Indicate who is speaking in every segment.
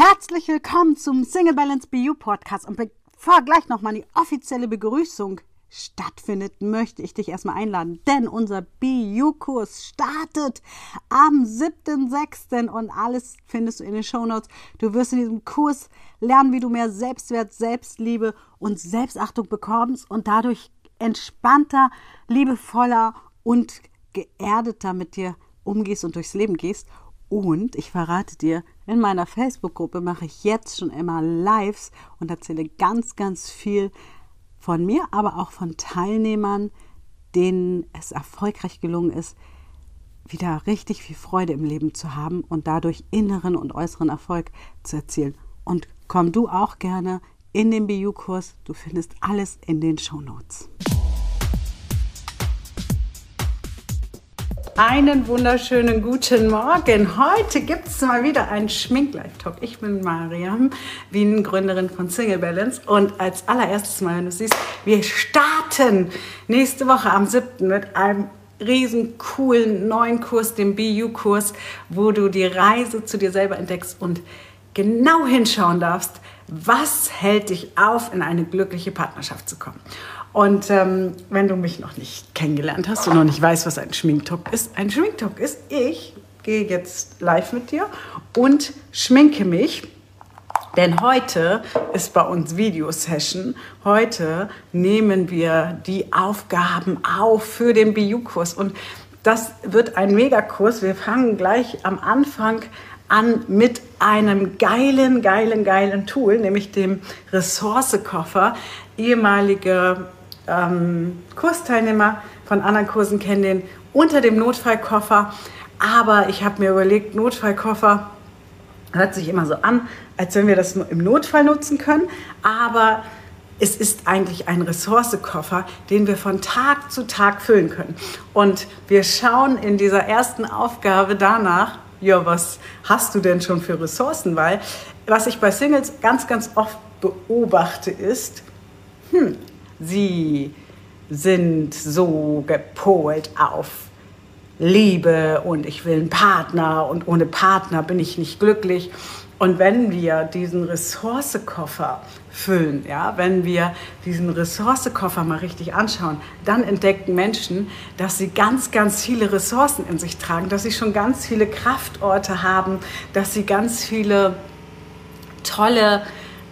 Speaker 1: Herzlich willkommen zum Single Balance BU Podcast. Und bevor gleich nochmal die offizielle Begrüßung stattfindet, möchte ich dich erstmal einladen, denn unser BU-Kurs startet am 7.6. und alles findest du in den Shownotes. Du wirst in diesem Kurs lernen, wie du mehr Selbstwert, Selbstliebe und Selbstachtung bekommst und dadurch entspannter, liebevoller und geerdeter mit dir umgehst und durchs Leben gehst und ich verrate dir, in meiner Facebook-Gruppe mache ich jetzt schon immer Lives und erzähle ganz, ganz viel von mir, aber auch von Teilnehmern, denen es erfolgreich gelungen ist, wieder richtig viel Freude im Leben zu haben und dadurch inneren und äußeren Erfolg zu erzielen. Und komm du auch gerne in den BU-Kurs. Du findest alles in den Show Notes. Einen wunderschönen guten Morgen. Heute gibt es mal wieder einen Schmink-Live-Talk. Ich bin Mariam, Wien, Gründerin von Single Balance. Und als allererstes mal, wenn du siehst, wir starten nächste Woche am 7. mit einem riesen coolen neuen Kurs, dem BU-Kurs, wo du die Reise zu dir selber entdeckst und genau hinschauen darfst, was hält dich auf, in eine glückliche Partnerschaft zu kommen. Und ähm, wenn du mich noch nicht kennengelernt hast und noch nicht weißt, was ein Schminktalk ist, ein Schminktalk ist, ich gehe jetzt live mit dir und schminke mich. Denn heute ist bei uns Videosession. Heute nehmen wir die Aufgaben auf für den BU-Kurs. Und das wird ein Megakurs. Wir fangen gleich am Anfang an mit einem geilen, geilen, geilen Tool, nämlich dem Ressourcekoffer. Ehemalige ähm, Kursteilnehmer von anderen Kursen kennen den unter dem Notfallkoffer. Aber ich habe mir überlegt, Notfallkoffer hört sich immer so an, als wenn wir das nur im Notfall nutzen können. Aber es ist eigentlich ein Ressourcekoffer, den wir von Tag zu Tag füllen können. Und wir schauen in dieser ersten Aufgabe danach, ja, was hast du denn schon für Ressourcen? Weil was ich bei Singles ganz, ganz oft beobachte ist, hm, Sie sind so gepolt auf Liebe und ich will einen Partner und ohne Partner bin ich nicht glücklich. Und wenn wir diesen Ressourcekoffer füllen, ja, wenn wir diesen Ressourcekoffer mal richtig anschauen, dann entdecken Menschen, dass sie ganz, ganz viele Ressourcen in sich tragen, dass sie schon ganz viele Kraftorte haben, dass sie ganz viele tolle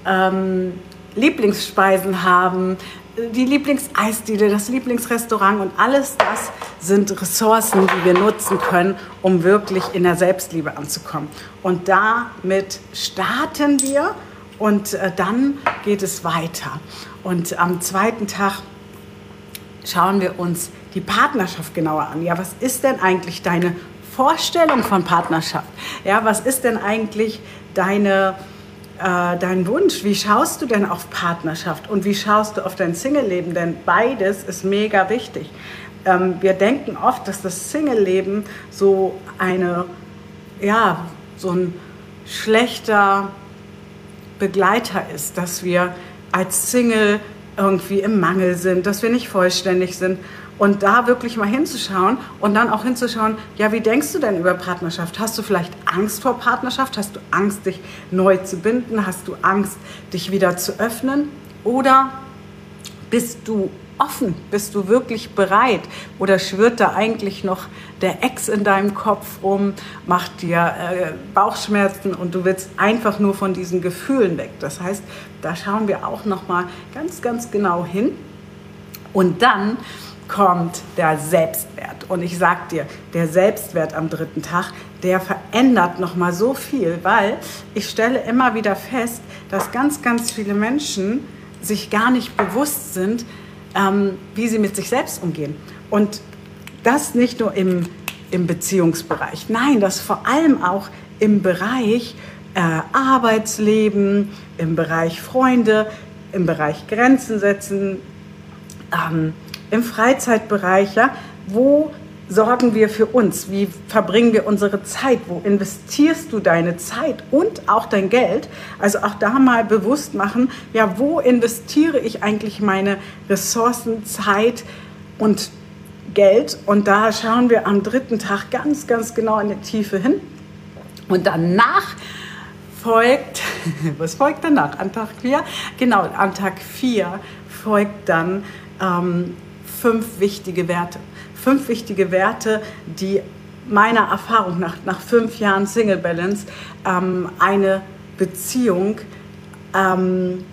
Speaker 1: ähm, Lieblingsspeisen haben, die Lieblingseisdiele, das Lieblingsrestaurant und alles das sind Ressourcen, die wir nutzen können, um wirklich in der Selbstliebe anzukommen. Und damit starten wir und äh, dann geht es weiter. Und am zweiten Tag schauen wir uns die Partnerschaft genauer an. Ja, was ist denn eigentlich deine Vorstellung von Partnerschaft? Ja, was ist denn eigentlich deine äh, dein Wunsch? Wie schaust du denn auf Partnerschaft und wie schaust du auf dein Single-Leben? Denn beides ist mega wichtig. Ähm, wir denken oft, dass das Single-Leben so eine, ja, so ein schlechter Begleiter ist, dass wir als Single irgendwie im Mangel sind, dass wir nicht vollständig sind. Und da wirklich mal hinzuschauen und dann auch hinzuschauen, ja, wie denkst du denn über Partnerschaft? Hast du vielleicht Angst vor Partnerschaft? Hast du Angst, dich neu zu binden? Hast du Angst, dich wieder zu öffnen? Oder bist du offen? Bist du wirklich bereit? Oder schwirrt da eigentlich noch der Ex in deinem Kopf rum, macht dir äh, Bauchschmerzen und du willst einfach nur von diesen Gefühlen weg? Das heißt, da schauen wir auch noch mal ganz, ganz genau hin. Und dann kommt der Selbstwert. Und ich sag dir, der Selbstwert am dritten Tag, der verändert noch mal so viel, weil ich stelle immer wieder fest, dass ganz, ganz viele Menschen sich gar nicht bewusst sind, ähm, wie sie mit sich selbst umgehen. Und das nicht nur im, im Beziehungsbereich, nein, das vor allem auch im Bereich äh, Arbeitsleben, im Bereich Freunde, im Bereich Grenzen setzen, ähm, im Freizeitbereich, ja, wo sorgen wir für uns? Wie verbringen wir unsere Zeit? Wo investierst du deine Zeit und auch dein Geld? Also auch da mal bewusst machen, ja, wo investiere ich eigentlich meine Ressourcen, Zeit und Geld? Und da schauen wir am dritten Tag ganz, ganz genau in die Tiefe hin. Und danach folgt, was folgt danach? An Tag 4? Genau, an Tag 4 folgt dann ähm, fünf wichtige Werte. Fünf wichtige Werte, die meiner Erfahrung nach, nach fünf Jahren Single Balance, ähm, eine Beziehung ähm,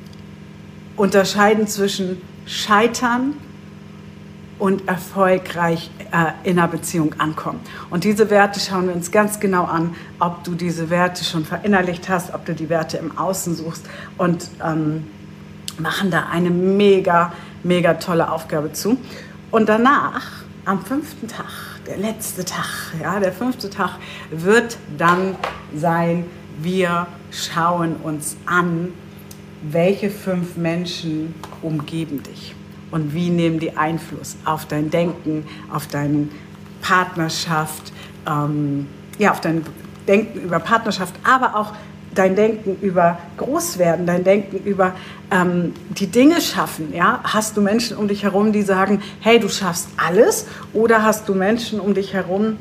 Speaker 1: unterscheiden zwischen Scheitern und erfolgreich äh, in einer Beziehung ankommen. Und diese Werte schauen wir uns ganz genau an, ob du diese Werte schon verinnerlicht hast, ob du die Werte im Außen suchst und ähm, machen da eine mega, mega tolle Aufgabe zu. Und danach, am fünften Tag, der letzte Tag, ja, der fünfte Tag wird dann sein, wir schauen uns an, welche fünf Menschen umgeben dich und wie nehmen die Einfluss auf dein Denken, auf deine Partnerschaft, ähm, ja, auf dein Denken über Partnerschaft, aber auch dein Denken über Großwerden, dein Denken über ähm, die Dinge schaffen. Ja? Hast du Menschen um dich herum, die sagen, hey, du schaffst alles? Oder hast du Menschen um dich herum,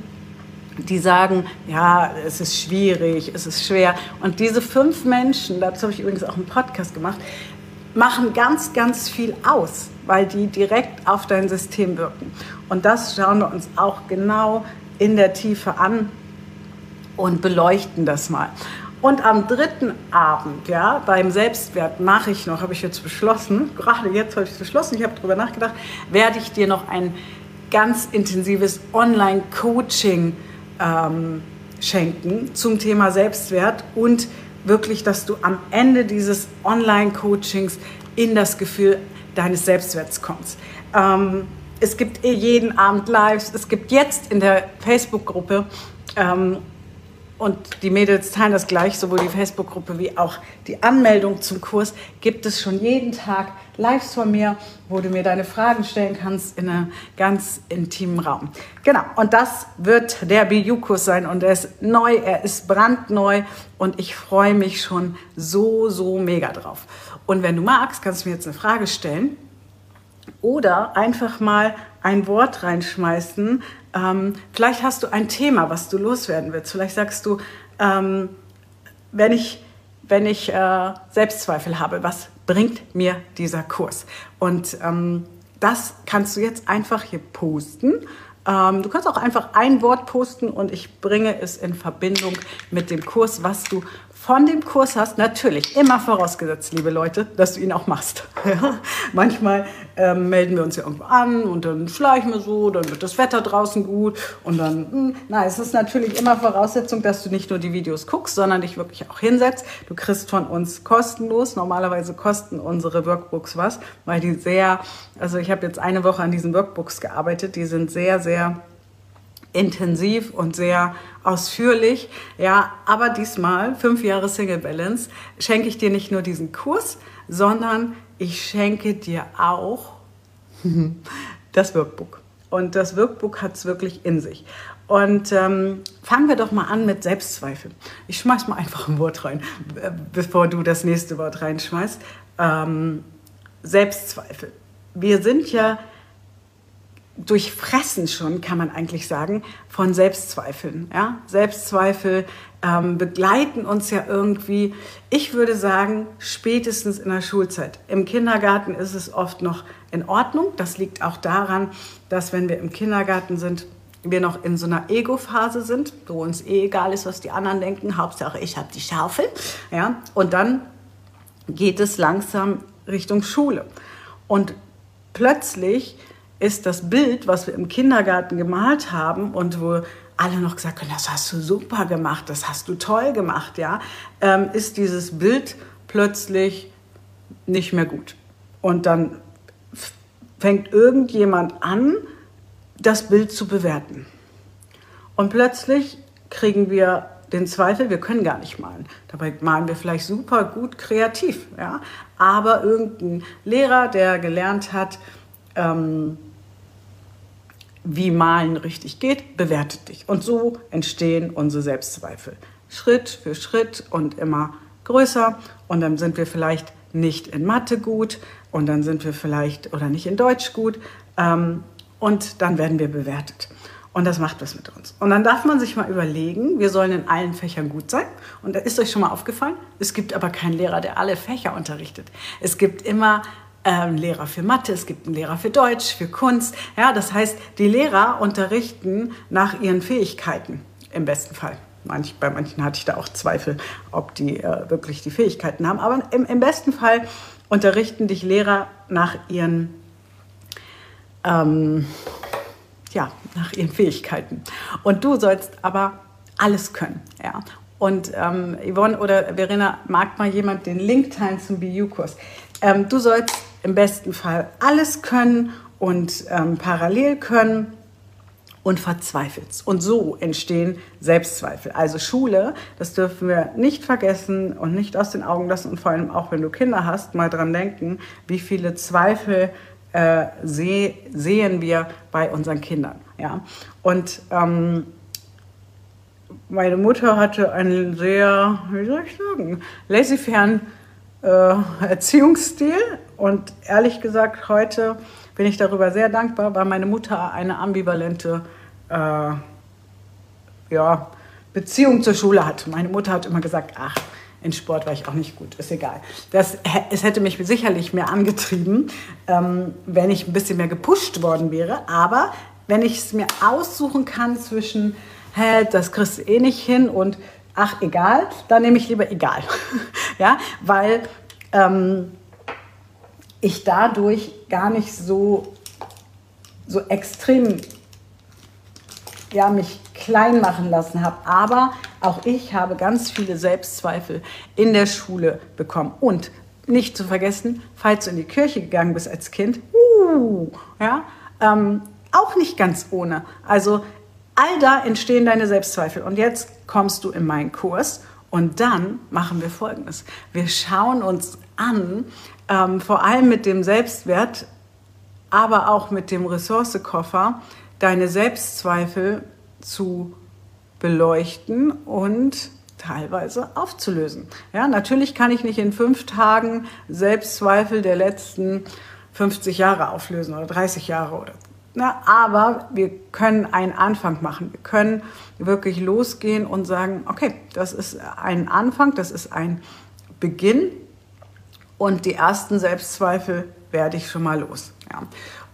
Speaker 1: die sagen, ja, es ist schwierig, es ist schwer. Und diese fünf Menschen, dazu habe ich übrigens auch einen Podcast gemacht, machen ganz, ganz viel aus, weil die direkt auf dein System wirken. Und das schauen wir uns auch genau in der Tiefe an und beleuchten das mal. Und am dritten Abend, ja, beim Selbstwert mache ich noch, habe ich jetzt beschlossen, gerade jetzt habe ich beschlossen, ich habe darüber nachgedacht, werde ich dir noch ein ganz intensives Online-Coaching ähm, schenken zum Thema Selbstwert und wirklich, dass du am Ende dieses Online-Coachings in das Gefühl deines Selbstwerts kommst. Ähm, es gibt eh jeden Abend Lives. Es gibt jetzt in der Facebook-Gruppe ähm, und die Mädels teilen das gleich, sowohl die Facebook-Gruppe wie auch die Anmeldung zum Kurs, gibt es schon jeden Tag Lives von mir, wo du mir deine Fragen stellen kannst in einem ganz intimen Raum. Genau, und das wird der BU-Kurs sein und er ist neu, er ist brandneu und ich freue mich schon so, so mega drauf. Und wenn du magst, kannst du mir jetzt eine Frage stellen oder einfach mal ein Wort reinschmeißen. Ähm, vielleicht hast du ein Thema, was du loswerden willst. Vielleicht sagst du, ähm, wenn ich, wenn ich äh, Selbstzweifel habe, was bringt mir dieser Kurs? Und ähm, das kannst du jetzt einfach hier posten. Ähm, du kannst auch einfach ein Wort posten und ich bringe es in Verbindung mit dem Kurs, was du von dem Kurs hast, natürlich immer vorausgesetzt, liebe Leute, dass du ihn auch machst. Manchmal ähm, melden wir uns ja irgendwo an und dann schleichen wir so, dann wird das Wetter draußen gut und dann, mh, hm, na, es ist natürlich immer Voraussetzung, dass du nicht nur die Videos guckst, sondern dich wirklich auch hinsetzt. Du kriegst von uns kostenlos, normalerweise kosten unsere Workbooks was, weil die sehr, also ich habe jetzt eine Woche an diesen Workbooks gearbeitet, die sind sehr, sehr intensiv und sehr ausführlich. Ja, aber diesmal, fünf Jahre Single Balance, schenke ich dir nicht nur diesen Kurs, sondern ich schenke dir auch das Workbook. Und das Workbook hat es wirklich in sich. Und ähm, fangen wir doch mal an mit Selbstzweifel. Ich schmeiß mal einfach ein Wort rein, äh, bevor du das nächste Wort reinschmeißt. Ähm, Selbstzweifel. Wir sind ja durchfressen schon, kann man eigentlich sagen, von Selbstzweifeln. Ja? Selbstzweifel ähm, begleiten uns ja irgendwie, ich würde sagen, spätestens in der Schulzeit. Im Kindergarten ist es oft noch in Ordnung. Das liegt auch daran, dass wenn wir im Kindergarten sind, wir noch in so einer Ego-Phase sind, wo uns eh egal ist, was die anderen denken. Hauptsache, ich habe die Schaufel. Ja? Und dann geht es langsam Richtung Schule. Und plötzlich ist das Bild, was wir im Kindergarten gemalt haben und wo alle noch gesagt haben, das hast du super gemacht, das hast du toll gemacht, ja, ähm, ist dieses Bild plötzlich nicht mehr gut. Und dann fängt irgendjemand an, das Bild zu bewerten. Und plötzlich kriegen wir den Zweifel, wir können gar nicht malen. Dabei malen wir vielleicht super gut kreativ, ja. Aber irgendein Lehrer, der gelernt hat, ähm, wie Malen richtig geht, bewertet dich. Und so entstehen unsere Selbstzweifel. Schritt für Schritt und immer größer. Und dann sind wir vielleicht nicht in Mathe gut und dann sind wir vielleicht oder nicht in Deutsch gut. Ähm, und dann werden wir bewertet. Und das macht was mit uns. Und dann darf man sich mal überlegen, wir sollen in allen Fächern gut sein. Und da ist euch schon mal aufgefallen, es gibt aber keinen Lehrer, der alle Fächer unterrichtet. Es gibt immer einen Lehrer für Mathe, es gibt einen Lehrer für Deutsch, für Kunst. Ja, das heißt, die Lehrer unterrichten nach ihren Fähigkeiten im besten Fall. Manch, bei manchen hatte ich da auch Zweifel, ob die äh, wirklich die Fähigkeiten haben. Aber im, im, besten Fall unterrichten dich Lehrer nach ihren, ähm, ja, nach ihren Fähigkeiten. Und du sollst aber alles können. Ja? Und ähm, Yvonne oder Verena, mag mal jemand den Link teilen zum BU-Kurs. Ähm, du sollst im besten Fall alles können und ähm, parallel können und verzweifelst. Und so entstehen Selbstzweifel. Also Schule, das dürfen wir nicht vergessen und nicht aus den Augen lassen und vor allem auch, wenn du Kinder hast, mal dran denken, wie viele Zweifel äh, seh, sehen wir bei unseren Kindern. Ja? Und ähm, meine Mutter hatte einen sehr, wie soll ich sagen, laissez-faire äh, Erziehungsstil und ehrlich gesagt, heute bin ich darüber sehr dankbar, weil meine Mutter eine ambivalente äh, ja, Beziehung zur Schule hat. Meine Mutter hat immer gesagt, ach, in Sport war ich auch nicht gut, ist egal. Das, es hätte mich sicherlich mehr angetrieben, ähm, wenn ich ein bisschen mehr gepusht worden wäre. Aber wenn ich es mir aussuchen kann zwischen, hä, das kriegst du eh nicht hin und ach, egal, dann nehme ich lieber egal. ja, weil ähm, ich dadurch gar nicht so, so extrem ja, mich klein machen lassen habe. Aber auch ich habe ganz viele Selbstzweifel in der Schule bekommen. Und nicht zu vergessen, falls du in die Kirche gegangen bist als Kind, uh, ja, ähm, auch nicht ganz ohne. Also all da entstehen deine Selbstzweifel. Und jetzt kommst du in meinen Kurs und dann machen wir Folgendes. Wir schauen uns an, ähm, vor allem mit dem Selbstwert, aber auch mit dem Ressourcekoffer, deine Selbstzweifel zu beleuchten und teilweise aufzulösen. Ja, natürlich kann ich nicht in fünf Tagen Selbstzweifel der letzten 50 Jahre auflösen oder 30 Jahre oder na, aber wir können einen Anfang machen. Wir können wirklich losgehen und sagen, okay, das ist ein Anfang, das ist ein Beginn und die ersten Selbstzweifel werde ich schon mal los. Ja.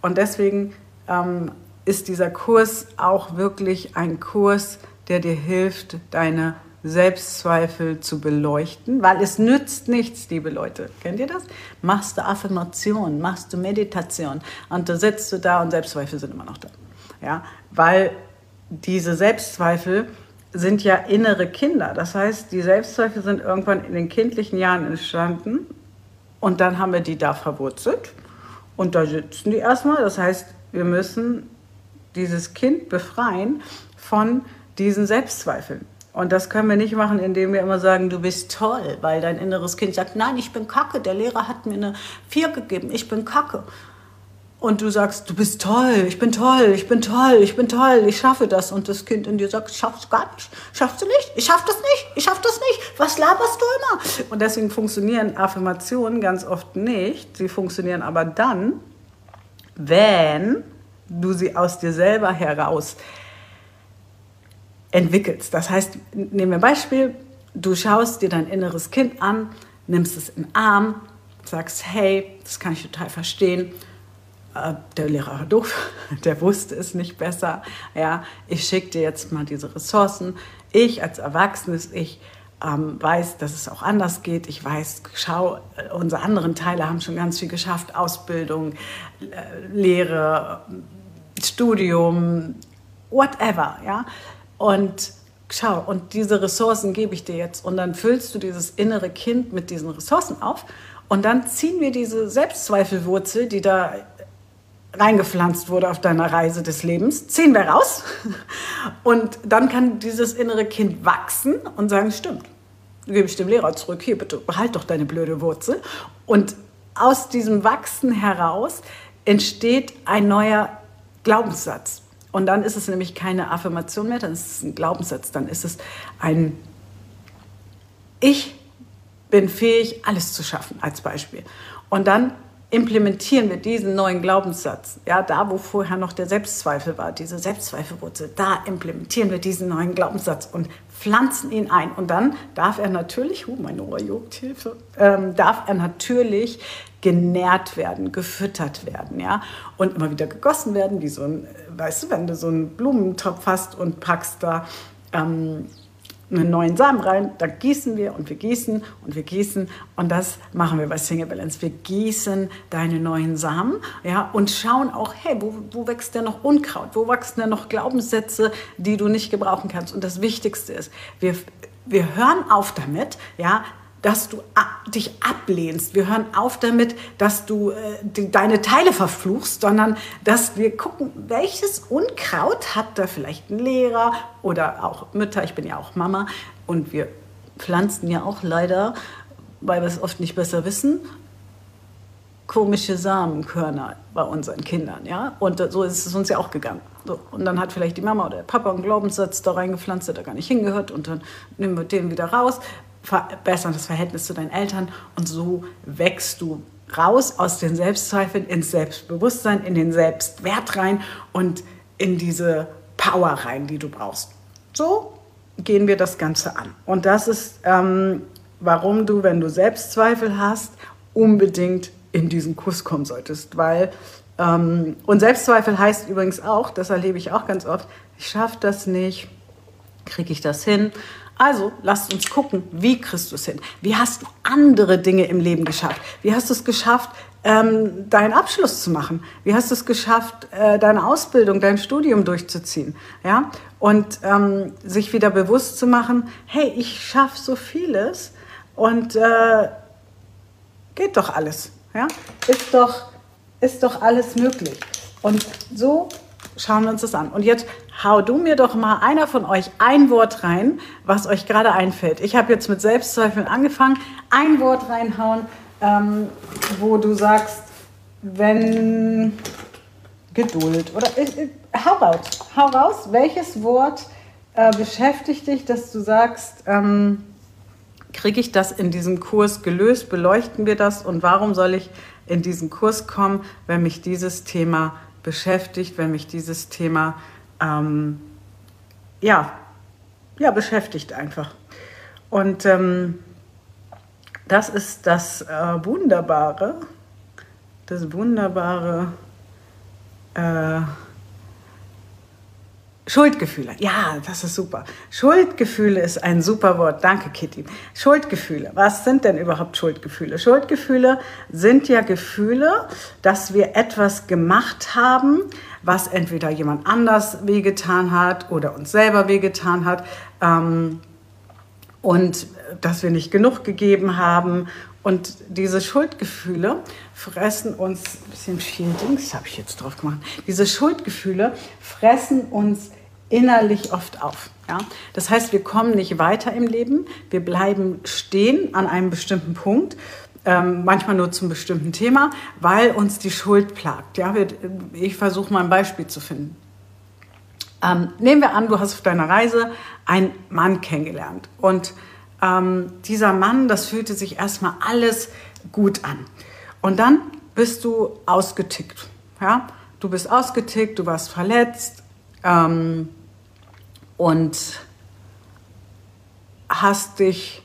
Speaker 1: Und deswegen ähm, ist dieser Kurs auch wirklich ein Kurs, der dir hilft, deine Selbstzweifel zu beleuchten, weil es nützt nichts, liebe Leute. Kennt ihr das? Machst du Affirmation, machst du Meditation und da sitzt du da und Selbstzweifel sind immer noch da. Ja, weil diese Selbstzweifel sind ja innere Kinder. Das heißt, die Selbstzweifel sind irgendwann in den kindlichen Jahren entstanden und dann haben wir die da verwurzelt und da sitzen die erstmal. Das heißt, wir müssen dieses Kind befreien von diesen Selbstzweifeln. Und das können wir nicht machen, indem wir immer sagen, du bist toll, weil dein inneres Kind sagt, nein, ich bin kacke, der Lehrer hat mir eine 4 gegeben, ich bin kacke. Und du sagst, du bist toll, ich bin toll, ich bin toll, ich bin toll, ich schaffe das. Und das Kind in dir sagt, schaffst du gar nicht, schaffst du nicht, ich schaff das nicht, ich schaff das nicht, was laberst du immer? Und deswegen funktionieren Affirmationen ganz oft nicht. Sie funktionieren aber dann, wenn du sie aus dir selber heraus entwickelst. Das heißt, nehmen wir ein Beispiel, du schaust dir dein inneres Kind an, nimmst es in den Arm, sagst, hey, das kann ich total verstehen äh, der Lehrer war doof, der wusste es nicht besser. Ja, ich schicke dir jetzt mal diese Ressourcen. Ich als erwachsenes Ich ähm, weiß, dass es auch anders geht. Ich weiß, schau, unsere anderen Teile haben schon ganz viel geschafft. Ausbildung, äh, Lehre, Studium, whatever. Ja? Und schau, und diese Ressourcen gebe ich dir jetzt. Und dann füllst du dieses innere Kind mit diesen Ressourcen auf. Und dann ziehen wir diese Selbstzweifelwurzel, die da reingepflanzt wurde auf deiner Reise des Lebens, ziehen wir raus. Und dann kann dieses innere Kind wachsen und sagen, stimmt, gebe ich dem Lehrer zurück, hier bitte, behalt doch deine blöde Wurzel. Und aus diesem Wachsen heraus entsteht ein neuer Glaubenssatz. Und dann ist es nämlich keine Affirmation mehr, dann ist es ein Glaubenssatz, dann ist es ein Ich bin fähig, alles zu schaffen, als Beispiel. Und dann implementieren wir diesen neuen Glaubenssatz, ja, da wo vorher noch der Selbstzweifel war, diese Selbstzweifelwurzel, da implementieren wir diesen neuen Glaubenssatz. Und pflanzen ihn ein. Und dann darf er natürlich, uh, meine Ohr juckt, Hilfe, ähm, darf er natürlich genährt werden, gefüttert werden, ja, und immer wieder gegossen werden, wie so ein, weißt du, wenn du so einen Blumentopf hast und packst da ähm, einen neuen Samen rein, da gießen wir und wir gießen und wir gießen und das machen wir bei Single Balance. Wir gießen deine neuen Samen ja, und schauen auch, hey, wo, wo wächst denn noch Unkraut? Wo wachsen denn noch Glaubenssätze, die du nicht gebrauchen kannst? Und das Wichtigste ist, wir, wir hören auf damit, ja, dass du dich ablehnst. Wir hören auf damit, dass du äh, die, deine Teile verfluchst, sondern dass wir gucken, welches Unkraut hat da vielleicht ein Lehrer oder auch Mütter. Ich bin ja auch Mama und wir pflanzen ja auch leider, weil wir es oft nicht besser wissen, komische Samenkörner bei unseren Kindern, ja. Und so ist es uns ja auch gegangen. So. Und dann hat vielleicht die Mama oder der Papa einen Glaubenssatz da reingepflanzt, der da gar nicht hingehört und dann nehmen wir den wieder raus verbessern das Verhältnis zu deinen Eltern und so wächst du raus aus den Selbstzweifeln ins Selbstbewusstsein, in den Selbstwert rein und in diese Power rein, die du brauchst. So gehen wir das Ganze an. Und das ist, ähm, warum du, wenn du Selbstzweifel hast, unbedingt in diesen Kurs kommen solltest. Weil, ähm, und Selbstzweifel heißt übrigens auch, das erlebe ich auch ganz oft, ich schaffe das nicht, kriege ich das hin, also lasst uns gucken, wie kriegst du es hin? Wie hast du andere Dinge im Leben geschafft? Wie hast du es geschafft, ähm, deinen Abschluss zu machen? Wie hast du es geschafft, äh, deine Ausbildung, dein Studium durchzuziehen? Ja? Und ähm, sich wieder bewusst zu machen, hey, ich schaffe so vieles und äh, geht doch alles. Ja? Ist, doch, ist doch alles möglich. Und so schauen wir uns das an. Und jetzt hau du mir doch mal einer von euch ein Wort rein, was euch gerade einfällt. Ich habe jetzt mit Selbstzweifeln angefangen. Ein Wort reinhauen, ähm, wo du sagst, wenn Geduld oder äh, äh, hau raus, hau raus. Welches Wort äh, beschäftigt dich, dass du sagst, ähm, kriege ich das in diesem Kurs gelöst? Beleuchten wir das? Und warum soll ich in diesen Kurs kommen, wenn mich dieses Thema beschäftigt, wenn mich dieses Thema ähm, ja, ja, beschäftigt einfach. Und ähm, das ist das äh, Wunderbare, das Wunderbare äh, Schuldgefühle. Ja, das ist super. Schuldgefühle ist ein super Wort. Danke, Kitty. Schuldgefühle. Was sind denn überhaupt Schuldgefühle? Schuldgefühle sind ja Gefühle, dass wir etwas gemacht haben, was entweder jemand anders wehgetan hat oder uns selber wehgetan hat. Ähm, und dass wir nicht genug gegeben haben. Und diese Schuldgefühle fressen uns, ein bisschen viel Dings habe ich jetzt drauf gemacht, diese Schuldgefühle fressen uns innerlich oft auf. Ja? Das heißt, wir kommen nicht weiter im Leben, wir bleiben stehen an einem bestimmten Punkt, ähm, manchmal nur zum bestimmten Thema, weil uns die Schuld plagt. Ja? Wir, ich versuche mal ein Beispiel zu finden. Ähm, nehmen wir an, du hast auf deiner Reise einen Mann kennengelernt und ähm, dieser Mann, das fühlte sich erstmal alles gut an. Und dann bist du ausgetickt. Ja? Du bist ausgetickt, du warst verletzt, ähm, und hast dich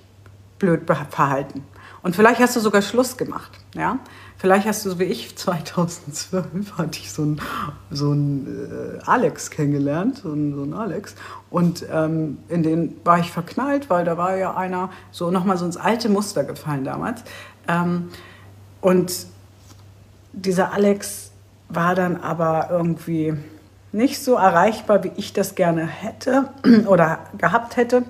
Speaker 1: blöd verhalten. Und vielleicht hast du sogar Schluss gemacht. Ja? Vielleicht hast du, so wie ich, 2012 hatte ich so einen, so einen äh, Alex kennengelernt, so einen, so Alex. Und ähm, in den war ich verknallt, weil da war ja einer so nochmal so ins alte Muster gefallen damals. Ähm, und dieser Alex war dann aber irgendwie nicht so erreichbar, wie ich das gerne hätte oder gehabt hätte.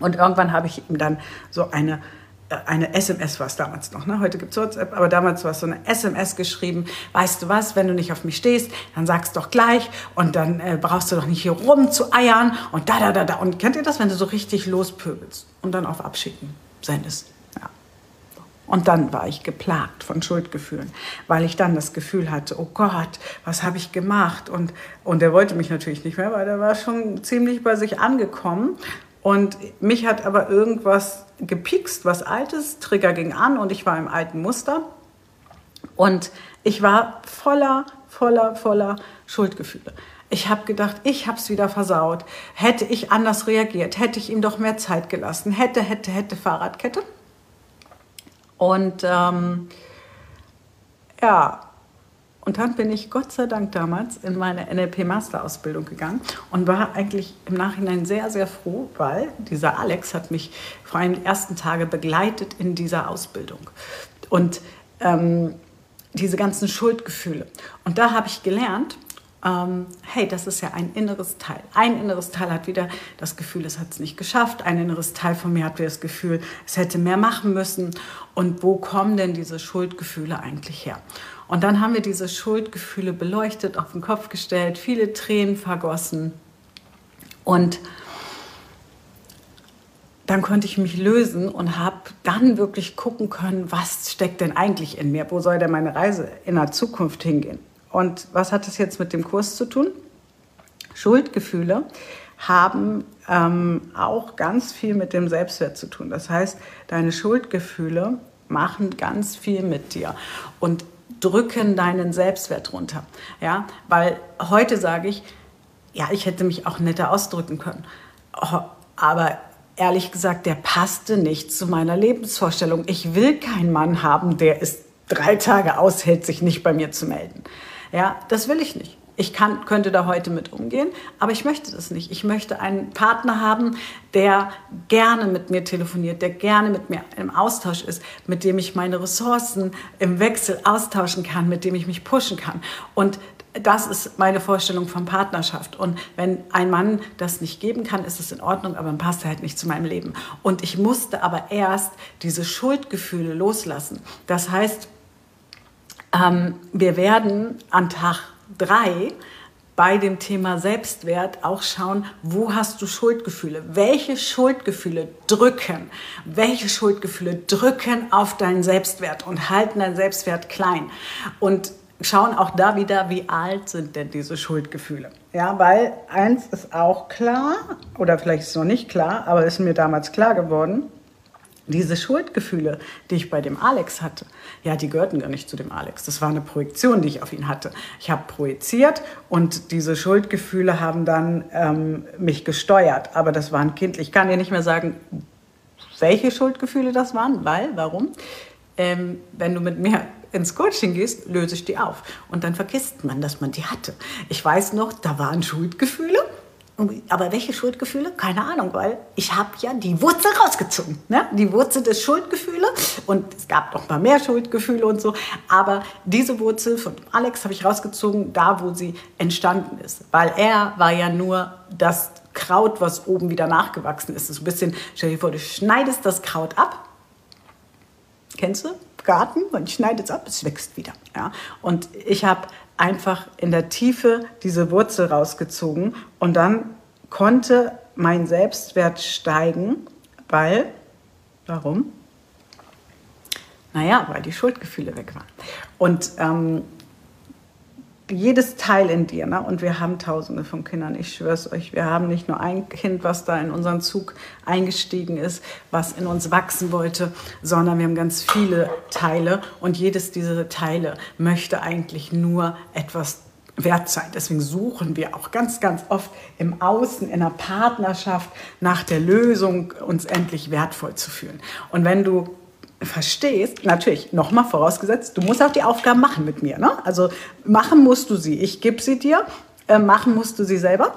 Speaker 1: Und irgendwann habe ich ihm dann so eine, äh, eine SMS, war es damals noch, ne? heute gibt es WhatsApp, aber damals war es so eine SMS geschrieben, weißt du was, wenn du nicht auf mich stehst, dann sagst doch gleich und dann äh, brauchst du doch nicht hier rum zu eiern und da, da, da, da. Und kennt ihr das, wenn du so richtig lospöbelst und dann auf Abschicken sendest? Und dann war ich geplagt von Schuldgefühlen, weil ich dann das Gefühl hatte, oh Gott, was habe ich gemacht? Und, und er wollte mich natürlich nicht mehr, weil er war schon ziemlich bei sich angekommen. Und mich hat aber irgendwas gepikst, was Altes, Trigger ging an und ich war im alten Muster. Und ich war voller, voller, voller Schuldgefühle. Ich habe gedacht, ich habe es wieder versaut. Hätte ich anders reagiert, hätte ich ihm doch mehr Zeit gelassen. Hätte, hätte, hätte Fahrradkette. Und ähm, ja, und dann bin ich Gott sei Dank damals in meine NLP-Masterausbildung gegangen und war eigentlich im Nachhinein sehr, sehr froh, weil dieser Alex hat mich vor allem die ersten Tage begleitet in dieser Ausbildung. Und ähm, diese ganzen Schuldgefühle. Und da habe ich gelernt, ähm, hey, das ist ja ein inneres Teil. Ein inneres Teil hat wieder das Gefühl, es hat es nicht geschafft. Ein inneres Teil von mir hat wieder das Gefühl, es hätte mehr machen müssen. Und wo kommen denn diese Schuldgefühle eigentlich her? Und dann haben wir diese Schuldgefühle beleuchtet, auf den Kopf gestellt, viele Tränen vergossen. Und dann konnte ich mich lösen und habe dann wirklich gucken können, was steckt denn eigentlich in mir? Wo soll denn meine Reise in der Zukunft hingehen? Und was hat das jetzt mit dem Kurs zu tun? Schuldgefühle haben ähm, auch ganz viel mit dem Selbstwert zu tun. Das heißt, deine Schuldgefühle machen ganz viel mit dir. Und drücken deinen Selbstwert runter. Ja, weil heute sage ich, ja, ich hätte mich auch netter ausdrücken können. Aber ehrlich gesagt, der passte nicht zu meiner Lebensvorstellung. Ich will keinen Mann haben, der es drei Tage aushält, sich nicht bei mir zu melden. Ja, das will ich nicht. Ich kann, könnte da heute mit umgehen, aber ich möchte das nicht. Ich möchte einen Partner haben, der gerne mit mir telefoniert, der gerne mit mir im Austausch ist, mit dem ich meine Ressourcen im Wechsel austauschen kann, mit dem ich mich pushen kann. Und das ist meine Vorstellung von Partnerschaft. Und wenn ein Mann das nicht geben kann, ist es in Ordnung, aber dann passt er halt nicht zu meinem Leben. Und ich musste aber erst diese Schuldgefühle loslassen. Das heißt, ähm, wir werden an Tag drei bei dem Thema Selbstwert auch schauen, wo hast du Schuldgefühle? Welche Schuldgefühle drücken? Welche Schuldgefühle drücken auf deinen Selbstwert und halten deinen Selbstwert klein? Und schauen auch da wieder, wie alt sind denn diese Schuldgefühle? Ja, weil eins ist auch klar, oder vielleicht ist es noch nicht klar, aber ist mir damals klar geworden, diese Schuldgefühle, die ich bei dem Alex hatte, ja, die gehörten gar nicht zu dem Alex. Das war eine Projektion, die ich auf ihn hatte. Ich habe projiziert und diese Schuldgefühle haben dann ähm, mich gesteuert. Aber das waren kindlich. Ich kann dir nicht mehr sagen, welche Schuldgefühle das waren, weil, warum? Ähm, wenn du mit mir ins Coaching gehst, löse ich die auf. Und dann vergisst man, dass man die hatte. Ich weiß noch, da waren Schuldgefühle aber welche Schuldgefühle? Keine Ahnung, weil ich habe ja die Wurzel rausgezogen. Ne? Die Wurzel des Schuldgefühles. Und es gab noch mal mehr Schuldgefühle und so. Aber diese Wurzel von Alex habe ich rausgezogen, da wo sie entstanden ist. Weil er war ja nur das Kraut, was oben wieder nachgewachsen ist. So ein bisschen, stell dir vor, du schneidest das Kraut ab. Kennst du? Garten, man schneidet es ab, es wächst wieder. Ja? Und ich habe einfach in der Tiefe diese Wurzel rausgezogen und dann konnte mein Selbstwert steigen, weil, warum? Naja, weil die Schuldgefühle weg waren. Und ähm, jedes Teil in dir, ne? und wir haben tausende von Kindern, ich schwöre es euch, wir haben nicht nur ein Kind, was da in unseren Zug eingestiegen ist, was in uns wachsen wollte, sondern wir haben ganz viele Teile und jedes dieser Teile möchte eigentlich nur etwas wert sein. Deswegen suchen wir auch ganz, ganz oft im Außen, in einer Partnerschaft nach der Lösung, uns endlich wertvoll zu fühlen. Und wenn du verstehst, natürlich, nochmal vorausgesetzt, du musst auch die Aufgaben machen mit mir. Ne? Also machen musst du sie. Ich gebe sie dir, äh, machen musst du sie selber.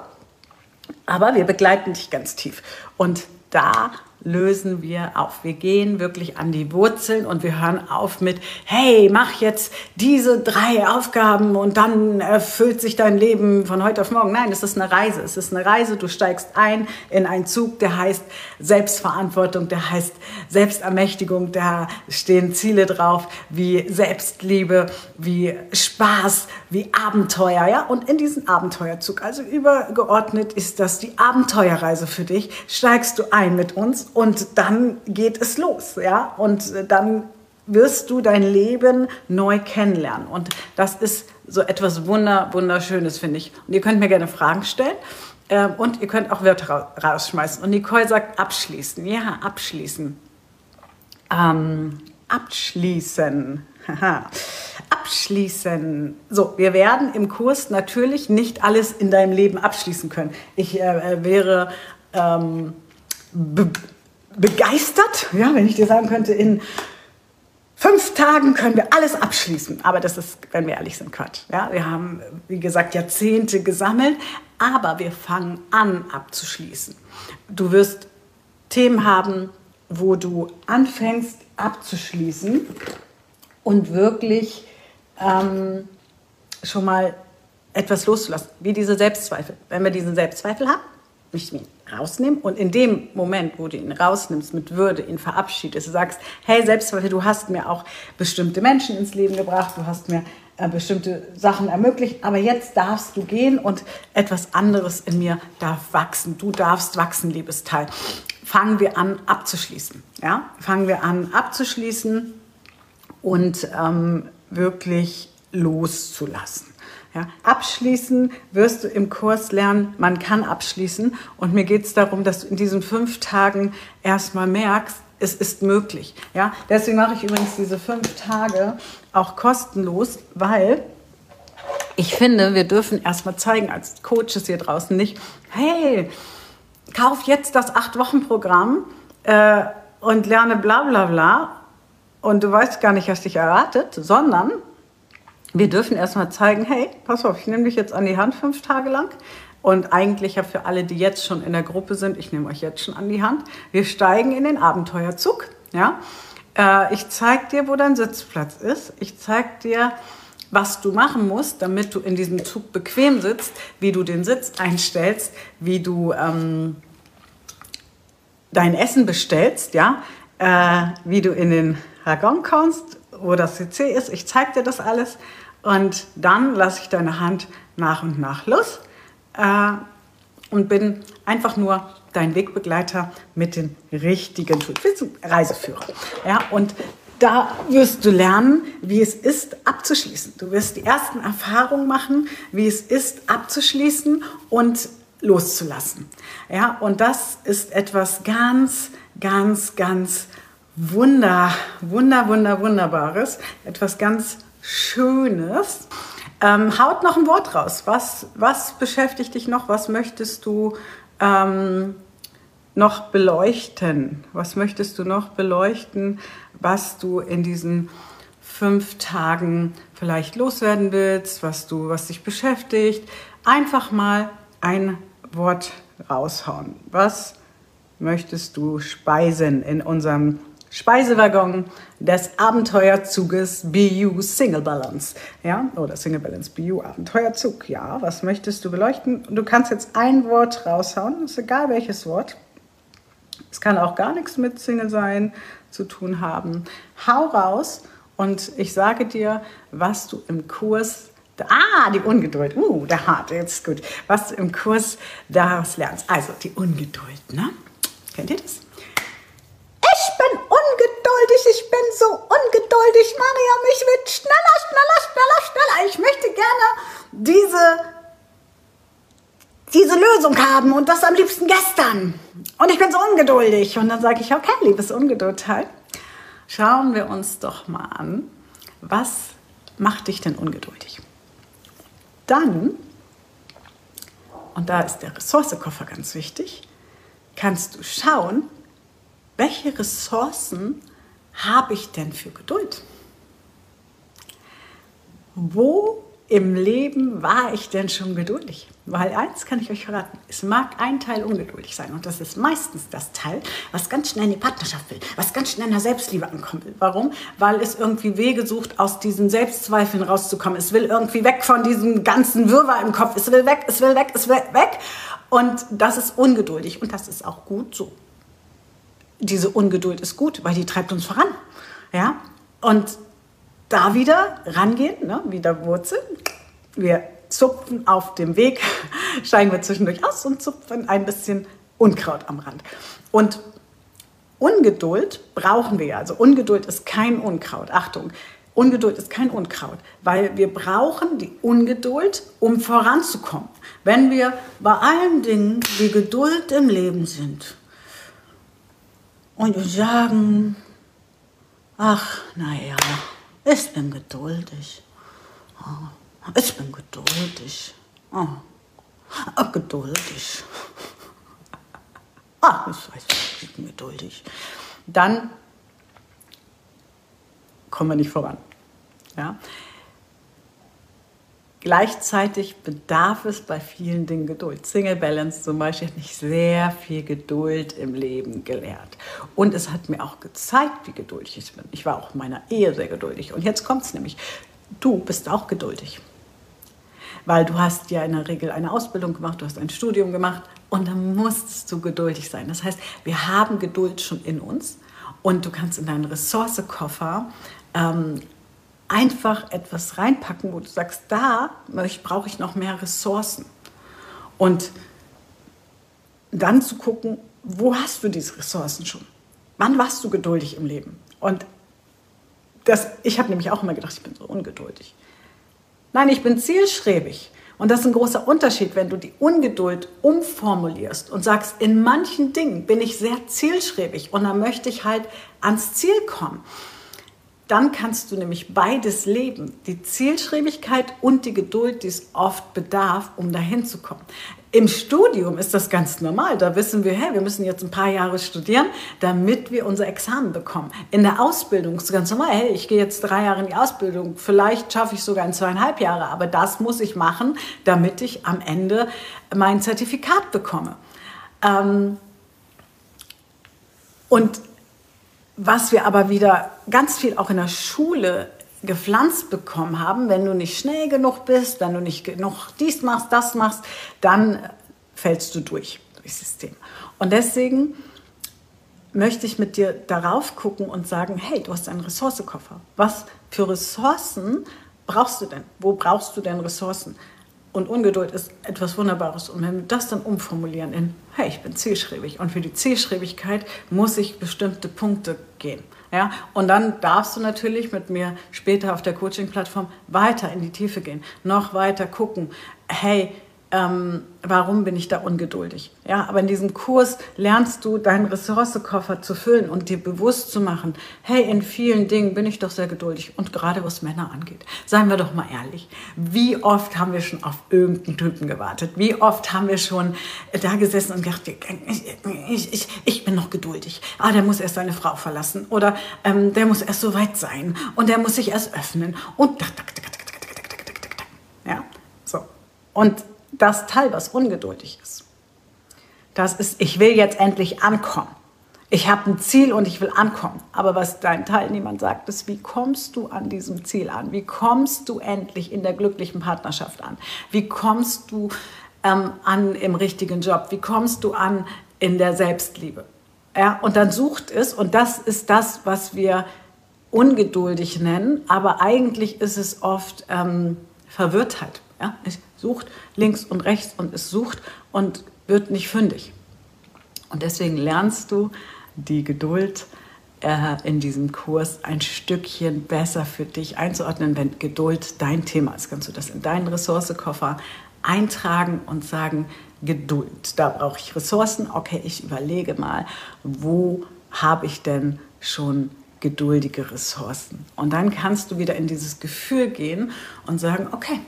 Speaker 1: Aber wir begleiten dich ganz tief. Und da lösen wir auf. Wir gehen wirklich an die Wurzeln und wir hören auf mit, hey, mach jetzt diese drei Aufgaben und dann erfüllt sich dein Leben von heute auf morgen. Nein, es ist eine Reise. Es ist eine Reise. Du steigst ein in einen Zug, der heißt Selbstverantwortung, der heißt Selbstermächtigung. Da stehen Ziele drauf wie Selbstliebe, wie Spaß, wie Abenteuer. Ja? Und in diesen Abenteuerzug, also übergeordnet ist das die Abenteuerreise für dich, steigst du ein mit uns und dann geht es los, ja, und dann wirst du dein Leben neu kennenlernen und das ist so etwas wunder wunderschönes, finde ich. Und ihr könnt mir gerne Fragen stellen. Ähm, und ihr könnt auch Wörter rausschmeißen. Und Nicole sagt abschließen. Ja, abschließen. Ähm, abschließen. abschließen. So, wir werden im Kurs natürlich nicht alles in deinem Leben abschließen können. Ich äh, äh wäre ähm, begeistert, ja, wenn ich dir sagen könnte, in fünf Tagen können wir alles abschließen. Aber das ist, wenn wir ehrlich sind, Quatsch. Ja, wir haben, wie gesagt, Jahrzehnte gesammelt, aber wir fangen an abzuschließen. Du wirst Themen haben, wo du anfängst abzuschließen und wirklich ähm, schon mal etwas loszulassen, wie diese Selbstzweifel. Wenn wir diesen Selbstzweifel haben, ich ihn rausnehmen und in dem Moment, wo du ihn rausnimmst, mit Würde ihn verabschiedest, sagst, hey Selbstzweifel, du hast mir auch bestimmte Menschen ins Leben gebracht, du hast mir äh, bestimmte Sachen ermöglicht, aber jetzt darfst du gehen und etwas anderes in mir darf wachsen. Du darfst wachsen, liebes Teil. Fangen wir an abzuschließen. Ja? Fangen wir an abzuschließen und ähm, wirklich loszulassen. Ja, abschließen wirst du im Kurs lernen, man kann abschließen. Und mir geht es darum, dass du in diesen fünf Tagen erstmal merkst, es ist möglich. Ja, deswegen mache ich übrigens diese fünf Tage auch kostenlos, weil ich finde, wir dürfen erstmal zeigen als Coaches hier draußen nicht, hey, kauf jetzt das Acht-Wochen-Programm äh, und lerne bla bla bla und du weißt gar nicht, was dich erwartet, sondern wir dürfen erstmal zeigen, hey, pass auf, ich nehme dich jetzt an die Hand fünf Tage lang. Und eigentlich ja für alle, die jetzt schon in der Gruppe sind, ich nehme euch jetzt schon an die Hand. Wir steigen in den Abenteuerzug. Ja? Äh, ich zeige dir, wo dein Sitzplatz ist. Ich zeige dir, was du machen musst, damit du in diesem Zug bequem sitzt, wie du den Sitz einstellst, wie du ähm, dein Essen bestellst, ja? Äh, wie du in den Waggon kommst, wo das CC ist. Ich zeige dir das alles. Und dann lasse ich deine Hand nach und nach los äh, und bin einfach nur dein Wegbegleiter mit den richtigen Tools. Reiseführer. Ja, und da wirst du lernen, wie es ist, abzuschließen. Du wirst die ersten Erfahrungen machen, wie es ist, abzuschließen und loszulassen. Ja, und das ist etwas ganz, ganz, ganz wunder, wunder, wunder, wunderbares, etwas ganz Schönes. Ähm, haut noch ein Wort raus. Was, was beschäftigt dich noch? Was möchtest du ähm, noch beleuchten? Was möchtest du noch beleuchten, was du in diesen fünf Tagen vielleicht loswerden willst, was du, was dich beschäftigt? Einfach mal ein Wort raushauen. Was möchtest du speisen in unserem Speisewaggon des Abenteuerzuges BU Single Balance. Ja, oder Single Balance BU Abenteuerzug. Ja, was möchtest du beleuchten? Du kannst jetzt ein Wort raushauen, ist egal welches Wort. Es kann auch gar nichts mit Single sein zu tun haben. Hau raus und ich sage dir, was du im Kurs Ah, die Ungeduld. Uh, der hart, jetzt gut. Was du im Kurs daraus lernst. Also die Ungeduld, ne? Kennt ihr das? Ich bin ungeduldig, ich bin so ungeduldig, Mariam. Ich will schneller, schneller, schneller, schneller. Ich möchte gerne diese, diese Lösung haben und das am liebsten gestern. Und ich bin so ungeduldig. Und dann sage ich, okay, liebes Ungedultteil, schauen wir uns doch mal an, was macht dich denn ungeduldig? Dann, und da ist der Ressourcekoffer ganz wichtig, kannst du schauen, welche Ressourcen habe ich denn für Geduld? Wo im Leben war ich denn schon geduldig? Weil eins kann ich euch verraten, es mag ein Teil ungeduldig sein und das ist meistens das Teil, was ganz schnell in die Partnerschaft will, was ganz schnell in der Selbstliebe ankommen will. Warum? Weil es irgendwie Wege sucht, aus diesen Selbstzweifeln rauszukommen. Es will irgendwie weg von diesem ganzen Wirrwarr im Kopf. Es will weg, es will weg, es will weg. Und das ist ungeduldig und das ist auch gut so diese Ungeduld ist gut, weil die treibt uns voran. Ja? Und da wieder rangehen, ne? wieder Wurzeln. Wir zupfen auf dem Weg, steigen wir zwischendurch aus und zupfen ein bisschen Unkraut am Rand. Und Ungeduld brauchen wir ja. Also Ungeduld ist kein Unkraut. Achtung, Ungeduld ist kein Unkraut, weil wir brauchen die Ungeduld, um voranzukommen. Wenn wir bei allen Dingen, die Geduld im Leben sind, und sagen, ach, naja, Ich bin geduldig. Oh, ich bin geduldig. Oh geduldig. Ah, ich weiß, ich bin geduldig. Dann kommen wir nicht voran. Ja? Gleichzeitig bedarf es bei vielen Dingen Geduld. Single Balance zum Beispiel hat mich sehr viel Geduld im Leben gelehrt. Und es hat mir auch gezeigt, wie geduldig ich bin. Ich war auch in meiner Ehe sehr geduldig. Und jetzt kommt es nämlich. Du bist auch geduldig. Weil du hast ja in der Regel eine Ausbildung gemacht, du hast ein Studium gemacht und dann musst du geduldig sein. Das heißt, wir haben Geduld schon in uns und du kannst in deinen Ressourcekoffer ähm, einfach etwas reinpacken, wo du sagst, da brauche ich noch mehr Ressourcen. Und dann zu gucken, wo hast du diese Ressourcen schon? Wann warst du geduldig im Leben? Und das, ich habe nämlich auch immer gedacht, ich bin so ungeduldig. Nein, ich bin zielstrebig. Und das ist ein großer Unterschied, wenn du die Ungeduld umformulierst und sagst, in manchen Dingen bin ich sehr zielstrebig und dann möchte ich halt ans Ziel kommen dann kannst du nämlich beides leben. Die Zielstrebigkeit und die Geduld, die es oft bedarf, um dahin zu kommen. Im Studium ist das ganz normal. Da wissen wir, hey, wir müssen jetzt ein paar Jahre studieren, damit wir unser Examen bekommen. In der Ausbildung ist es ganz normal. Hey, ich gehe jetzt drei Jahre in die Ausbildung. Vielleicht schaffe ich sogar in zweieinhalb Jahre. Aber das muss ich machen, damit ich am Ende mein Zertifikat bekomme. Ähm und was wir aber wieder ganz viel auch in der Schule gepflanzt bekommen haben, wenn du nicht schnell genug bist, wenn du nicht genug dies machst, das machst, dann fällst du durch, durchs System. Und deswegen möchte ich mit dir darauf gucken und sagen, hey, du hast einen Ressourcekoffer. Was für Ressourcen brauchst du denn? Wo brauchst du denn Ressourcen? Und Ungeduld ist etwas Wunderbares. Und wenn wir das dann umformulieren in, hey, ich bin zielstrebig und für die Zielstrebigkeit muss ich bestimmte Punkte gehen. Ja? Und dann darfst du natürlich mit mir später auf der Coaching-Plattform weiter in die Tiefe gehen, noch weiter gucken, hey, ähm, warum bin ich da ungeduldig? Ja, aber in diesem Kurs lernst du deinen Ressourcekoffer zu füllen und dir bewusst zu machen, hey, in vielen Dingen bin ich doch sehr geduldig und gerade was Männer angeht. Seien wir doch mal ehrlich, wie oft haben wir schon auf irgendeinen Typen gewartet? Wie oft haben wir schon da gesessen und gedacht, ich, ich, ich, ich bin noch geduldig. Ah, der muss erst seine Frau verlassen oder ähm, der muss erst so weit sein und der muss sich erst öffnen und ja, so. Und das Teil, was ungeduldig ist. Das ist, ich will jetzt endlich ankommen. Ich habe ein Ziel und ich will ankommen. Aber was dein Teilnehmer sagt, ist, wie kommst du an diesem Ziel an? Wie kommst du endlich in der glücklichen Partnerschaft an? Wie kommst du ähm, an im richtigen Job? Wie kommst du an in der Selbstliebe? Ja, und dann sucht es, und das ist das, was wir ungeduldig nennen, aber eigentlich ist es oft ähm, Verwirrtheit. Ja? Es sucht links und rechts und es sucht und wird nicht fündig. Und deswegen lernst du die Geduld äh, in diesem Kurs ein Stückchen besser für dich einzuordnen. Wenn Geduld dein Thema ist, kannst du das in deinen Ressourcekoffer eintragen und sagen, Geduld, da brauche ich Ressourcen. Okay, ich überlege mal, wo habe ich denn schon geduldige Ressourcen? Und dann kannst du wieder in dieses Gefühl gehen und sagen, okay,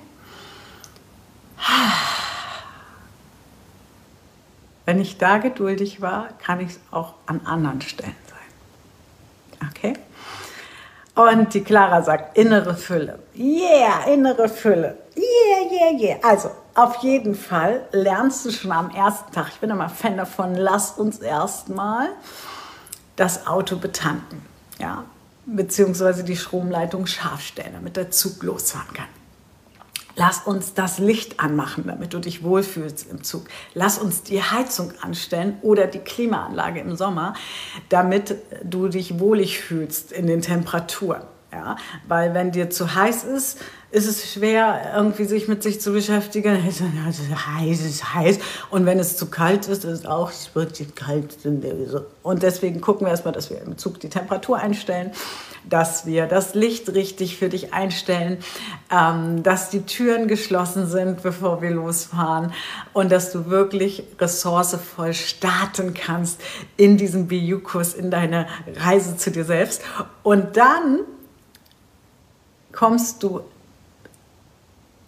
Speaker 1: wenn ich da geduldig war, kann ich es auch an anderen Stellen sein. Okay? Und die Clara sagt, innere Fülle. Yeah, innere Fülle. Yeah, yeah, yeah. Also, auf jeden Fall lernst du schon am ersten Tag, ich bin immer Fan davon, lass uns erstmal das Auto betanken. Ja? Beziehungsweise die Stromleitung scharf stellen, damit der Zug losfahren kann. Lass uns das Licht anmachen, damit du dich wohlfühlst im Zug. Lass uns die Heizung anstellen oder die Klimaanlage im Sommer, damit du dich wohlig fühlst in den Temperaturen. Ja? Weil wenn dir zu heiß ist, ist es schwer, irgendwie sich mit sich zu beschäftigen. Es ist heiß, es ist heiß. Und wenn es zu kalt ist, ist es auch, wird kalt. Und deswegen gucken wir erstmal, dass wir im Zug die Temperatur einstellen dass wir das Licht richtig für dich einstellen, ähm, dass die Türen geschlossen sind, bevor wir losfahren und dass du wirklich ressourcevoll starten kannst in diesem BU-Kurs, in deine Reise zu dir selbst. Und dann kommst du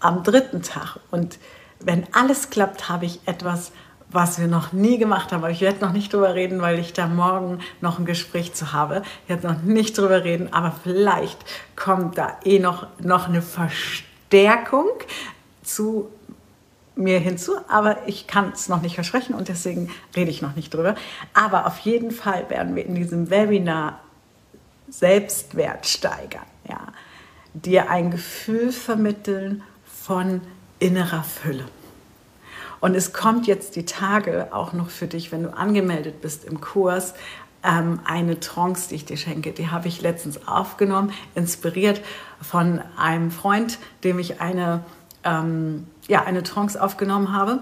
Speaker 1: am dritten Tag und wenn alles klappt, habe ich etwas, was wir noch nie gemacht haben. Ich werde noch nicht drüber reden, weil ich da morgen noch ein Gespräch zu habe. Ich werde noch nicht drüber reden, aber vielleicht kommt da eh noch, noch eine Verstärkung zu mir hinzu, aber ich kann es noch nicht versprechen und deswegen rede ich noch nicht drüber. Aber auf jeden Fall werden wir in diesem Webinar Selbstwert steigern, ja, dir ein Gefühl vermitteln von innerer Fülle. Und es kommt jetzt die Tage auch noch für dich, wenn du angemeldet bist im Kurs, ähm, eine Trance, die ich dir schenke. Die habe ich letztens aufgenommen, inspiriert von einem Freund, dem ich eine ähm, ja, eine Trance aufgenommen habe,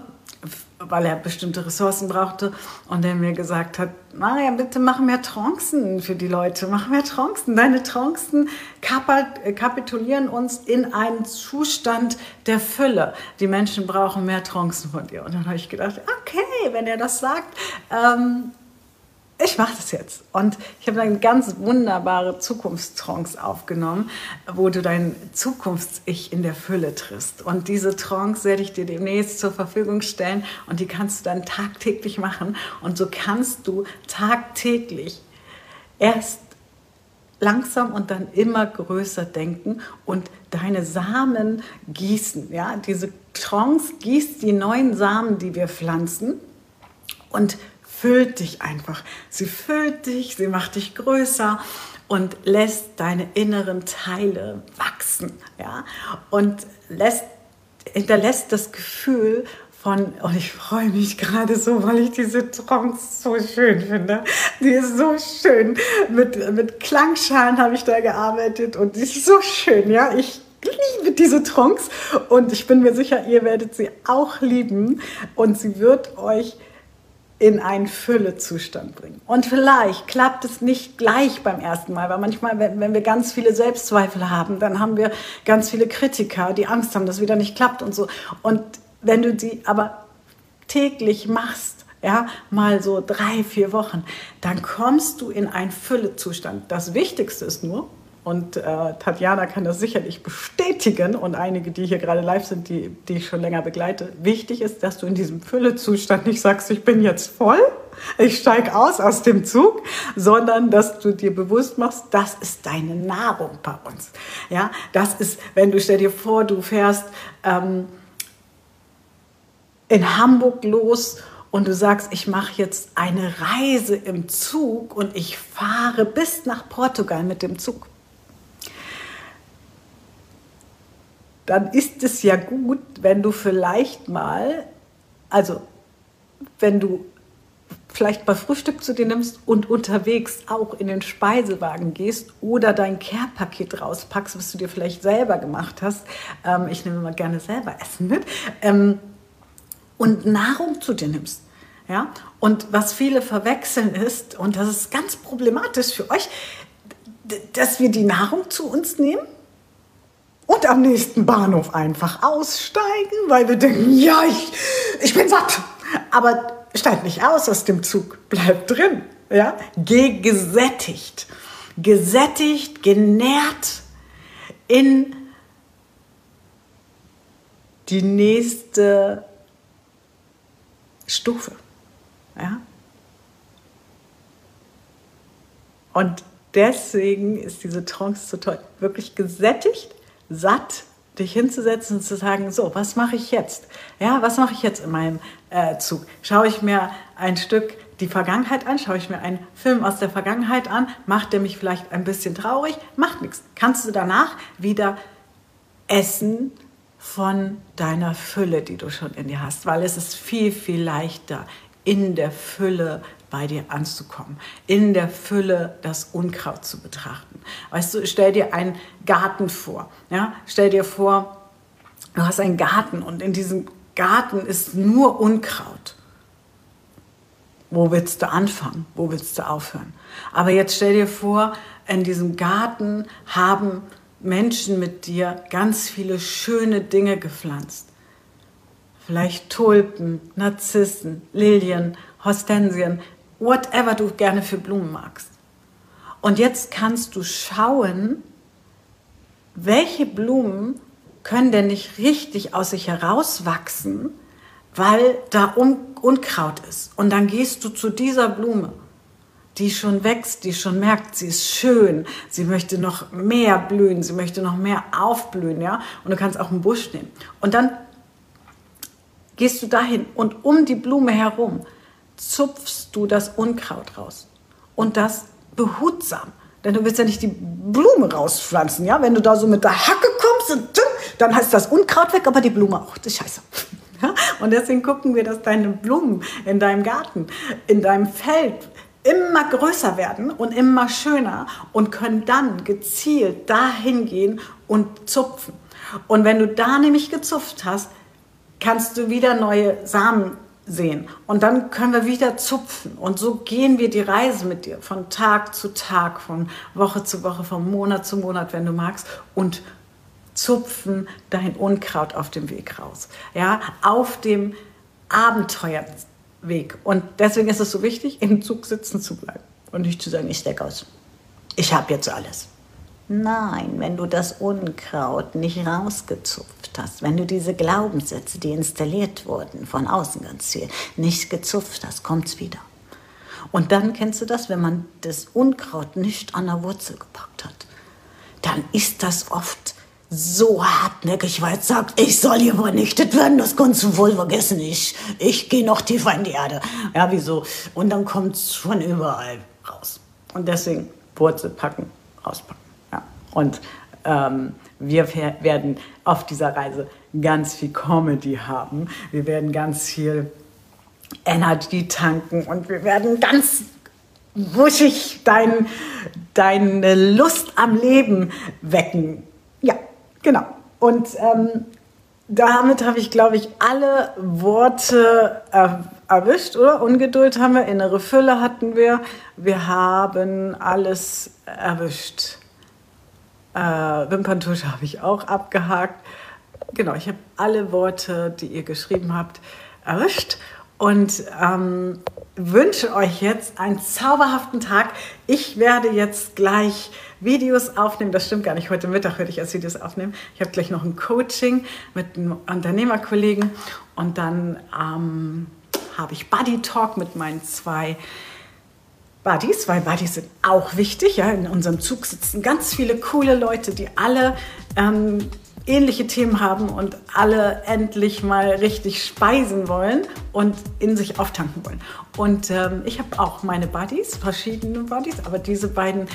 Speaker 1: weil er bestimmte Ressourcen brauchte und der mir gesagt hat, Maria, bitte mach mehr Trancen für die Leute, mach mehr Trancen. Deine Trancen kapitulieren uns in einen Zustand der Fülle. Die Menschen brauchen mehr Trancen von dir. Und dann habe ich gedacht, okay, wenn er das sagt, ähm, ich mache das jetzt. Und ich habe eine ganz wunderbare Zukunftstrance aufgenommen, wo du dein Zukunfts-Ich in der Fülle triffst. Und diese Trance werde ich dir demnächst zur Verfügung stellen und die kannst du dann tagtäglich machen. Und so kannst du tagtäglich erst langsam und dann immer größer denken und deine Samen gießen. Ja? Diese Trance gießt die neuen Samen, die wir pflanzen und füllt dich einfach. Sie füllt dich, sie macht dich größer und lässt deine inneren Teile wachsen, ja, und lässt, hinterlässt das Gefühl von, und ich freue mich gerade so, weil ich diese Trance so schön finde. Die ist so schön. Mit, mit Klangschalen habe ich da gearbeitet und die ist so schön, ja. Ich liebe diese Trance und ich bin mir sicher, ihr werdet sie auch lieben und sie wird euch in einen Füllezustand bringen. Und vielleicht klappt es nicht gleich beim ersten Mal, weil manchmal, wenn, wenn wir ganz viele Selbstzweifel haben, dann haben wir ganz viele Kritiker, die Angst haben, dass wieder nicht klappt und so. Und wenn du die aber täglich machst, ja, mal so drei, vier Wochen, dann kommst du in einen Füllezustand. Das Wichtigste ist nur, und äh, Tatjana kann das sicherlich bestätigen und einige, die hier gerade live sind, die, die ich schon länger begleite. Wichtig ist, dass du in diesem Füllezustand nicht sagst, ich bin jetzt voll, ich steige aus aus dem Zug, sondern dass du dir bewusst machst, das ist deine Nahrung bei uns. Ja, das ist, wenn du stell dir vor, du fährst ähm, in Hamburg los und du sagst, ich mache jetzt eine Reise im Zug und ich fahre bis nach Portugal mit dem Zug dann ist es ja gut, wenn du vielleicht mal, also wenn du vielleicht mal Frühstück zu dir nimmst und unterwegs auch in den Speisewagen gehst oder dein Care-Paket rauspackst, was du dir vielleicht selber gemacht hast. Ähm, ich nehme immer gerne selber Essen mit. Ähm, und Nahrung zu dir nimmst. Ja? Und was viele verwechseln ist, und das ist ganz problematisch für euch, dass wir die Nahrung zu uns nehmen und am nächsten Bahnhof einfach aussteigen, weil wir denken, ja, ich, ich bin satt. Aber steig nicht aus aus dem Zug, bleib drin. Ja? Geh gesättigt, gesättigt, genährt in die nächste Stufe. Ja? Und deswegen ist diese Trance so toll. Wirklich gesättigt, satt, dich hinzusetzen und zu sagen, so, was mache ich jetzt? Ja, was mache ich jetzt in meinem äh, Zug? Schaue ich mir ein Stück die Vergangenheit an, schaue ich mir einen Film aus der Vergangenheit an, macht der mich vielleicht ein bisschen traurig, macht nichts. Kannst du danach wieder essen von deiner Fülle, die du schon in dir hast, weil es ist viel, viel leichter, in der Fülle bei dir anzukommen, in der Fülle das Unkraut zu betrachten. Weißt du, stell dir einen Garten vor. Ja? Stell dir vor, du hast einen Garten und in diesem Garten ist nur Unkraut. Wo willst du anfangen? Wo willst du aufhören? Aber jetzt stell dir vor, in diesem Garten haben Menschen mit dir ganz viele schöne Dinge gepflanzt. Vielleicht Tulpen, Narzissen, Lilien, Hortensien, whatever du gerne für Blumen magst. Und jetzt kannst du schauen, welche Blumen können denn nicht richtig aus sich herauswachsen, weil da Un Unkraut ist. Und dann gehst du zu dieser Blume, die schon wächst, die schon merkt, sie ist schön, sie möchte noch mehr blühen, sie möchte noch mehr aufblühen, ja. Und du kannst auch einen Busch nehmen. Und dann gehst du dahin und um die Blume herum zupfst du das Unkraut raus. Und das behutsam. Denn du willst ja nicht die Blume rauspflanzen, ja? Wenn du da so mit der Hacke kommst, dann heißt das Unkraut weg, aber die Blume auch. Das ist scheiße. Ja? Und deswegen gucken wir, dass deine Blumen in deinem Garten, in deinem Feld immer größer werden und immer schöner und können dann gezielt dahin gehen und zupfen. Und wenn du da nämlich gezupft hast, kannst du wieder neue Samen sehen. Und dann können wir wieder zupfen. Und so gehen wir die Reise mit dir von Tag zu Tag, von Woche zu Woche, von Monat zu Monat, wenn du magst. Und zupfen dein Unkraut auf dem Weg raus. Ja, auf dem Abenteuerweg. Und deswegen ist es so wichtig, im Zug sitzen zu bleiben und nicht zu sagen, ich steck aus. Ich habe jetzt alles. Nein, wenn du das Unkraut nicht rausgezupft hast, wenn du diese Glaubenssätze, die installiert wurden, von außen ganz viel, nicht gezupft hast, kommt's wieder. Und dann kennst du das, wenn man das Unkraut nicht an der Wurzel gepackt hat, dann ist das oft so hartnäckig, weil es sagt, ich soll hier vernichtet werden, das kannst du wohl vergessen, ich, ich gehe noch tiefer in die Erde. Ja, wieso? Und dann kommt's von überall raus. Und deswegen Wurzel packen, auspacken. Und ähm, wir werden auf dieser Reise ganz viel Comedy haben. Wir werden ganz viel Energy tanken und wir werden ganz wuschig dein, deine Lust am Leben wecken. Ja, genau. Und ähm, damit habe ich, glaube ich, alle Worte erwischt, oder? Ungeduld haben wir, innere Fülle hatten wir. Wir haben alles erwischt. Äh, Wimperntusche habe ich auch abgehakt. Genau, ich habe alle Worte, die ihr geschrieben habt, erwischt und ähm, wünsche euch jetzt einen zauberhaften Tag. Ich werde jetzt gleich Videos aufnehmen. Das stimmt gar nicht. Heute Mittag werde ich erst Videos aufnehmen. Ich habe gleich noch ein Coaching mit einem Unternehmerkollegen und dann ähm, habe ich Buddy Talk mit meinen zwei Buddies, weil Buddies sind auch wichtig. Ja, in unserem Zug sitzen ganz viele coole Leute, die alle ähm, ähnliche Themen haben und alle endlich mal richtig speisen wollen und in sich auftanken wollen. Und ähm, ich habe auch meine Buddies, verschiedene Buddies, aber diese beiden,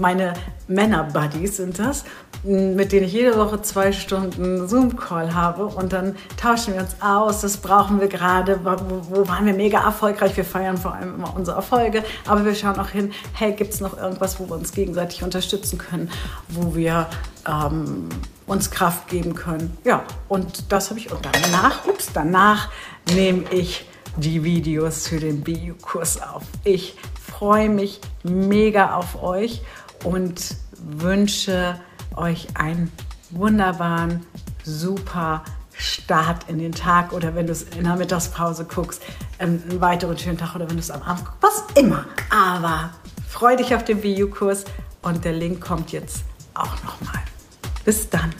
Speaker 1: meine Männer-Buddies sind das, mit denen ich jede Woche zwei Stunden Zoom-Call habe und dann tauschen wir uns aus, das brauchen wir gerade, wo, wo, waren wir mega erfolgreich, wir feiern vor allem immer unsere Erfolge, aber wir schauen auch hin, hey, gibt es noch irgendwas, wo wir uns gegenseitig unterstützen können, wo wir ähm, uns Kraft geben können. Ja, und das habe ich, und danach, ups, danach nehme ich die Videos für den BU-Kurs auf. Ich freue mich mega auf euch und wünsche euch einen wunderbaren, super Start in den Tag oder wenn du es in der Mittagspause guckst, ähm, einen weiteren schönen Tag oder wenn du es am Abend guckst, was immer. Aber freu dich auf den BU-Kurs und der Link kommt jetzt auch nochmal. Bis dann.